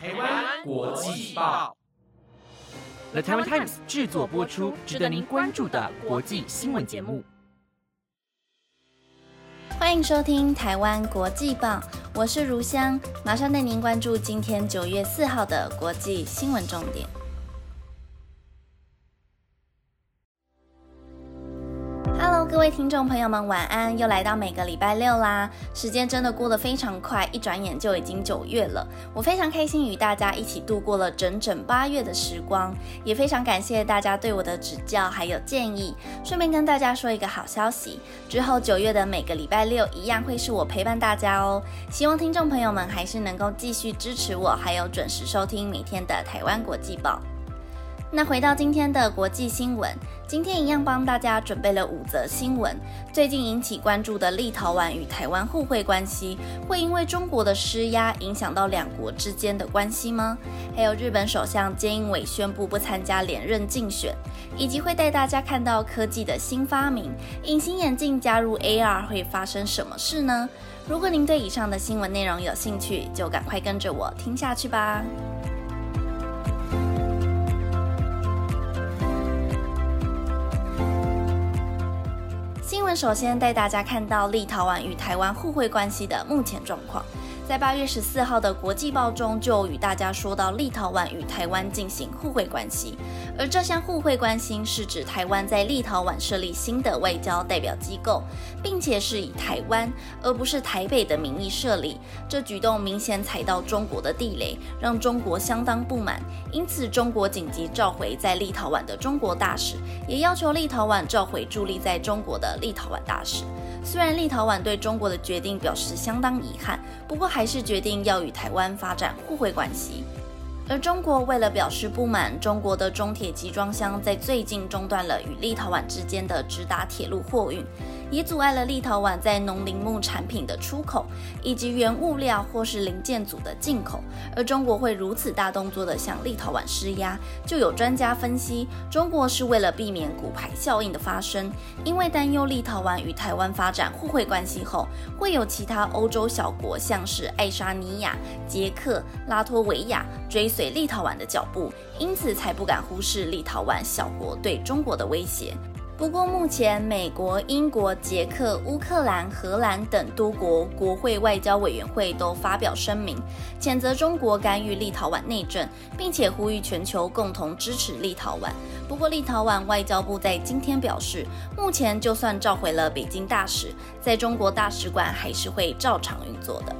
台湾国际报，The Taiwan Times 制作播出，值得您关注的国际新闻节目。欢迎收听台湾国际报，我是如香，马上带您关注今天九月四号的国际新闻重点。听众朋友们，晚安！又来到每个礼拜六啦，时间真的过得非常快，一转眼就已经九月了。我非常开心与大家一起度过了整整八月的时光，也非常感谢大家对我的指教还有建议。顺便跟大家说一个好消息，之后九月的每个礼拜六一样会是我陪伴大家哦。希望听众朋友们还是能够继续支持我，还有准时收听每天的台湾国际报。那回到今天的国际新闻，今天一样帮大家准备了五则新闻。最近引起关注的立陶宛与台湾互惠关系，会因为中国的施压影响到两国之间的关系吗？还有日本首相菅义伟宣布不参加连任竞选，以及会带大家看到科技的新发明——隐形眼镜加入 AR 会发生什么事呢？如果您对以上的新闻内容有兴趣，就赶快跟着我听下去吧。首先带大家看到立陶宛与台湾互惠关系的目前状况。在八月十四号的国际报中，就与大家说到立陶宛与台湾进行互惠关系，而这项互惠关系是指台湾在立陶宛设立新的外交代表机构，并且是以台湾而不是台北的名义设立。这举动明显踩到中国的地雷，让中国相当不满，因此中国紧急召回在立陶宛的中国大使，也要求立陶宛召回驻立在中国的立陶宛大使。虽然立陶宛对中国的决定表示相当遗憾，不过还是决定要与台湾发展互惠关系。而中国为了表示不满，中国的中铁集装箱在最近中断了与立陶宛之间的直达铁路货运。也阻碍了立陶宛在农林牧产品的出口，以及原物料或是零件组的进口。而中国会如此大动作的向立陶宛施压，就有专家分析，中国是为了避免骨牌效应的发生，因为担忧立陶宛与台湾发展互惠关系后，会有其他欧洲小国，像是爱沙尼亚、捷克、拉脱维亚追随立陶宛的脚步，因此才不敢忽视立陶宛小国对中国的威胁。不过，目前美国、英国、捷克、乌克兰、荷兰等多国国会外交委员会都发表声明，谴责中国干预立陶宛内政，并且呼吁全球共同支持立陶宛。不过，立陶宛外交部在今天表示，目前就算召回了北京大使，在中国大使馆还是会照常运作的。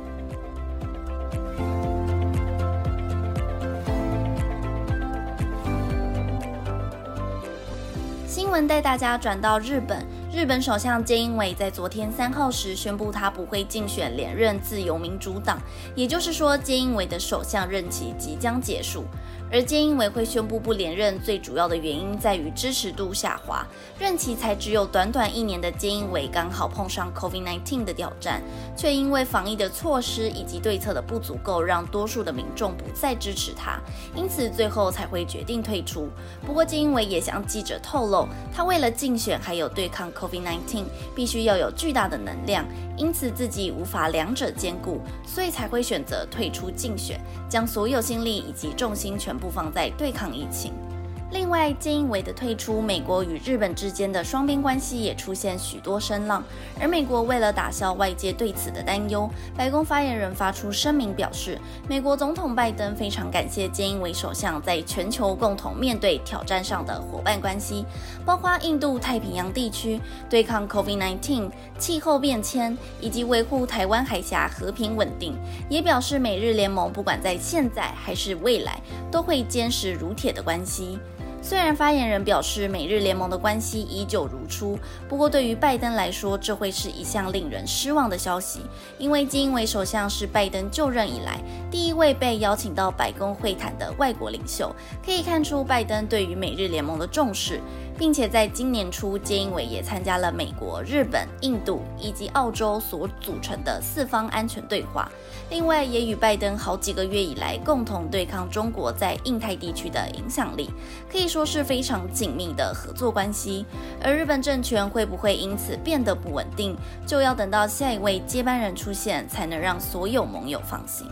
新闻带大家转到日本，日本首相菅义伟在昨天三号时宣布，他不会竞选连任自由民主党，也就是说，菅义伟的首相任期即将结束。而菅义伟会宣布不连任，最主要的原因在于支持度下滑。任期才只有短短一年的菅义伟，刚好碰上 COVID-19 的挑战，却因为防疫的措施以及对策的不足够，让多数的民众不再支持他，因此最后才会决定退出。不过，菅义伟也向记者透露，他为了竞选还有对抗 COVID-19，必须要有巨大的能量，因此自己无法两者兼顾，所以才会选择退出竞选，将所有心力以及重心全。不妨在对抗疫情。另外，菅义伟的退出，美国与日本之间的双边关系也出现许多声浪。而美国为了打消外界对此的担忧，白宫发言人发出声明表示，美国总统拜登非常感谢菅义伟首相在全球共同面对挑战上的伙伴关系，包括印度太平洋地区对抗 COVID-19、气候变迁以及维护台湾海峡和平稳定。也表示美日联盟不管在现在还是未来，都会坚实如铁的关系。虽然发言人表示美日联盟的关系依旧如初，不过对于拜登来说，这会是一项令人失望的消息，因为金为首相是拜登就任以来第一位被邀请到白宫会谈的外国领袖，可以看出拜登对于美日联盟的重视。并且在今年初，菅义伟也参加了美国、日本、印度以及澳洲所组成的四方安全对话。另外，也与拜登好几个月以来共同对抗中国在印太地区的影响力，可以说是非常紧密的合作关系。而日本政权会不会因此变得不稳定，就要等到下一位接班人出现，才能让所有盟友放心。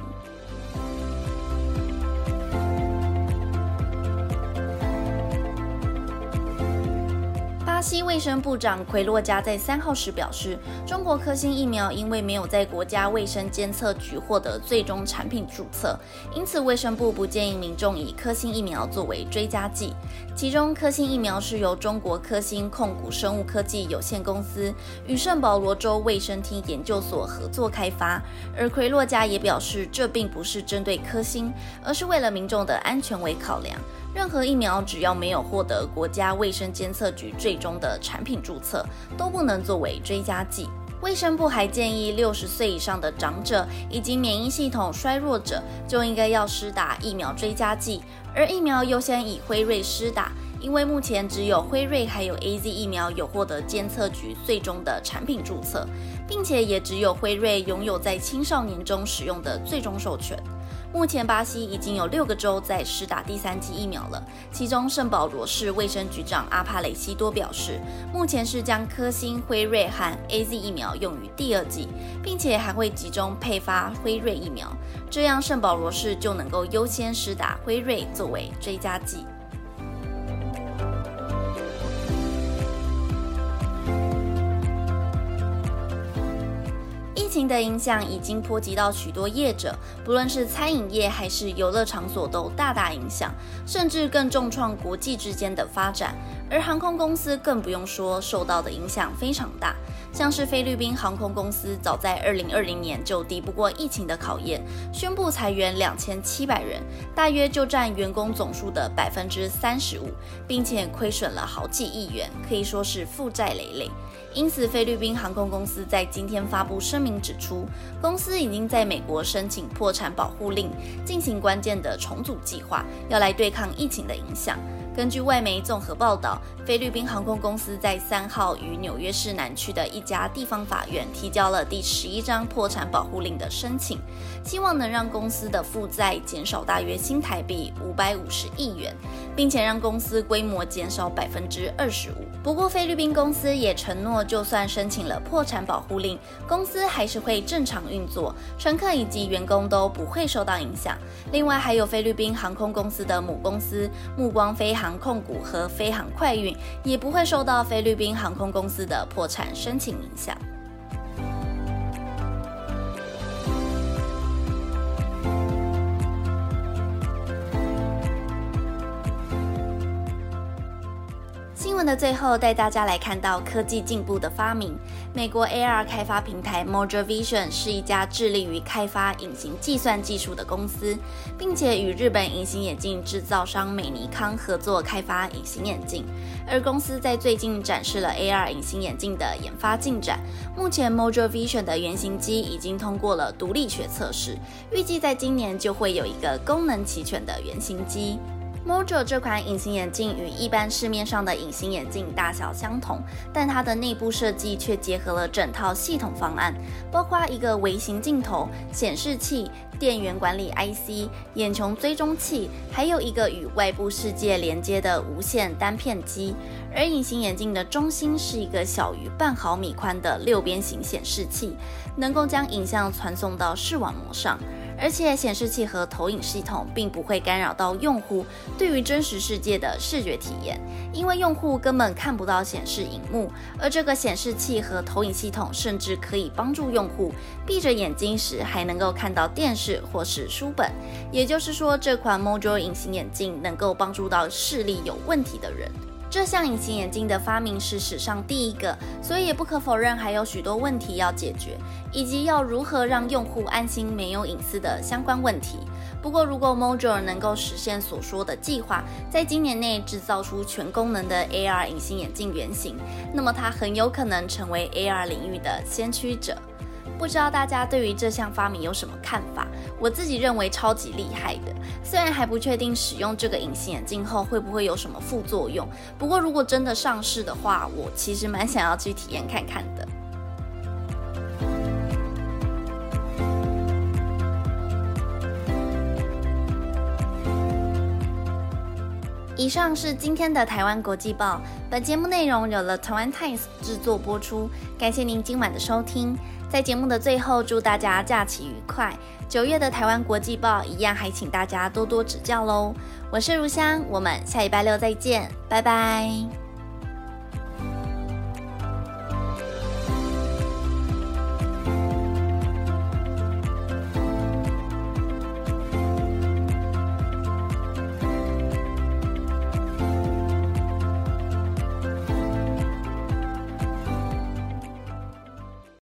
巴西卫生部长奎洛加在三号时表示，中国科兴疫苗因为没有在国家卫生监测局获得最终产品注册，因此卫生部不建议民众以科兴疫苗作为追加剂。其中，科兴疫苗是由中国科兴控股生物科技有限公司与圣保罗州卫生厅研究所合作开发。而奎洛加也表示，这并不是针对科兴，而是为了民众的安全为考量。任何疫苗只要没有获得国家卫生监测局最终的产品注册，都不能作为追加剂。卫生部还建议，六十岁以上的长者以及免疫系统衰弱者就应该要施打疫苗追加剂，而疫苗优先以辉瑞施打，因为目前只有辉瑞还有 A Z 疫苗有获得监测局最终的产品注册，并且也只有辉瑞拥有在青少年中使用的最终授权。目前，巴西已经有六个州在施打第三剂疫苗了。其中，圣保罗市卫生局长阿帕雷西多表示，目前是将科兴、辉瑞和 A Z 疫苗用于第二剂，并且还会集中配发辉瑞疫苗，这样圣保罗市就能够优先施打辉瑞作为追加剂。情的影响已经波及到许多业者，不论是餐饮业还是游乐场所，都大大影响，甚至更重创国际之间的发展。而航空公司更不用说，受到的影响非常大。像是菲律宾航空公司，早在二零二零年就敌不过疫情的考验，宣布裁员两千七百人，大约就占员工总数的百分之三十五，并且亏损了好几亿元，可以说是负债累累。因此，菲律宾航空公司在今天发布声明指出，公司已经在美国申请破产保护令，进行关键的重组计划，要来对抗疫情的影响。根据外媒综合报道，菲律宾航空公司在三号与纽约市南区的一家地方法院提交了第十一张破产保护令的申请，希望能让公司的负债减少大约新台币五百五十亿元，并且让公司规模减少百分之二十五。不过，菲律宾公司也承诺，就算申请了破产保护令，公司还是会正常运作，乘客以及员工都不会受到影响。另外，还有菲律宾航空公司的母公司目光飞航。航控股和飞航快运也不会受到菲律宾航空公司的破产申请影响。新闻的最后，带大家来看到科技进步的发明。美国 AR 开发平台 Mojo Vision 是一家致力于开发隐形计算技术的公司，并且与日本隐形眼镜制造商美尼康合作开发隐形眼镜。而公司在最近展示了 AR 隐形眼镜的研发进展。目前 Mojo Vision 的原型机已经通过了独立学测试，预计在今年就会有一个功能齐全的原型机。Mojo 这款隐形眼镜与一般市面上的隐形眼镜大小相同，但它的内部设计却结合了整套系统方案，包括一个微型镜头、显示器、电源管理 IC、眼球追踪器，还有一个与外部世界连接的无线单片机。而隐形眼镜的中心是一个小于半毫米宽的六边形显示器，能够将影像传送到视网膜上。而且显示器和投影系统并不会干扰到用户对于真实世界的视觉体验，因为用户根本看不到显示荧幕。而这个显示器和投影系统甚至可以帮助用户闭着眼睛时还能够看到电视或是书本。也就是说，这款 Mojo 隐形眼镜能够帮助到视力有问题的人。这项隐形眼镜的发明是史上第一个，所以也不可否认还有许多问题要解决，以及要如何让用户安心没有隐私的相关问题。不过，如果 Mojo 能够实现所说的计划，在今年内制造出全功能的 AR 隐形眼镜原型，那么它很有可能成为 AR 领域的先驱者。不知道大家对于这项发明有什么看法？我自己认为超级厉害的，虽然还不确定使用这个隐形眼镜后会不会有什么副作用，不过如果真的上市的话，我其实蛮想要去体验看看的。以上是今天的台湾国际报，本节目内容有了台湾 Times 制作播出，感谢您今晚的收听。在节目的最后，祝大家假期愉快。九月的台湾国际报一样，还请大家多多指教喽。我是如香，我们下礼拜六再见，拜拜。